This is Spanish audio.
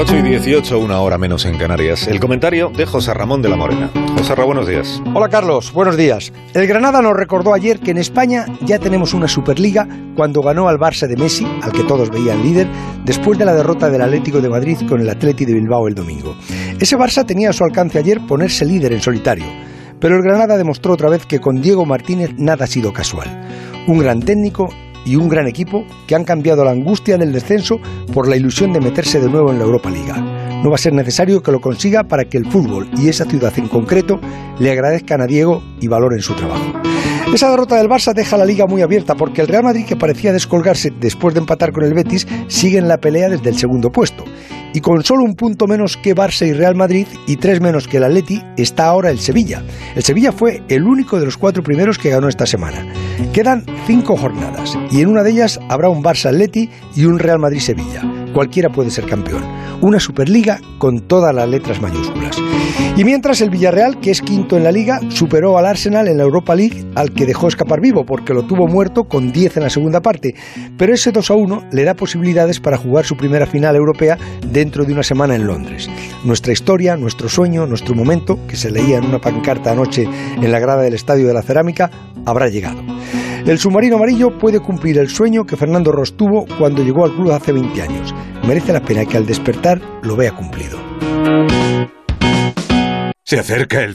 8 y 18, una hora menos en Canarias. El comentario de José Ramón de la Morena. José Ramón, buenos días. Hola Carlos, buenos días. El Granada nos recordó ayer que en España ya tenemos una Superliga cuando ganó al Barça de Messi, al que todos veían líder, después de la derrota del Atlético de Madrid con el Atleti de Bilbao el domingo. Ese Barça tenía a su alcance ayer ponerse líder en solitario, pero el Granada demostró otra vez que con Diego Martínez nada ha sido casual. Un gran técnico y un gran equipo que han cambiado la angustia del descenso por la ilusión de meterse de nuevo en la Europa Liga. No va a ser necesario que lo consiga para que el fútbol y esa ciudad en concreto le agradezcan a Diego y valoren su trabajo. Esa derrota del Barça deja la liga muy abierta porque el Real Madrid, que parecía descolgarse después de empatar con el Betis, sigue en la pelea desde el segundo puesto. Y con solo un punto menos que Barça y Real Madrid y tres menos que el Atleti, está ahora el Sevilla. El Sevilla fue el único de los cuatro primeros que ganó esta semana. Quedan cinco jornadas y en una de ellas habrá un Barça Atleti y un Real Madrid Sevilla. Cualquiera puede ser campeón. Una Superliga con todas las letras mayúsculas. Y mientras el Villarreal, que es quinto en la liga, superó al Arsenal en la Europa League, al que dejó escapar vivo porque lo tuvo muerto con 10 en la segunda parte. Pero ese 2 a 1 le da posibilidades para jugar su primera final europea dentro de una semana en Londres. Nuestra historia, nuestro sueño, nuestro momento, que se leía en una pancarta anoche en la grada del Estadio de la Cerámica, habrá llegado. El submarino amarillo puede cumplir el sueño que Fernando Ross tuvo cuando llegó al club hace 20 años. Merece la pena que al despertar lo vea cumplido. Se acerca el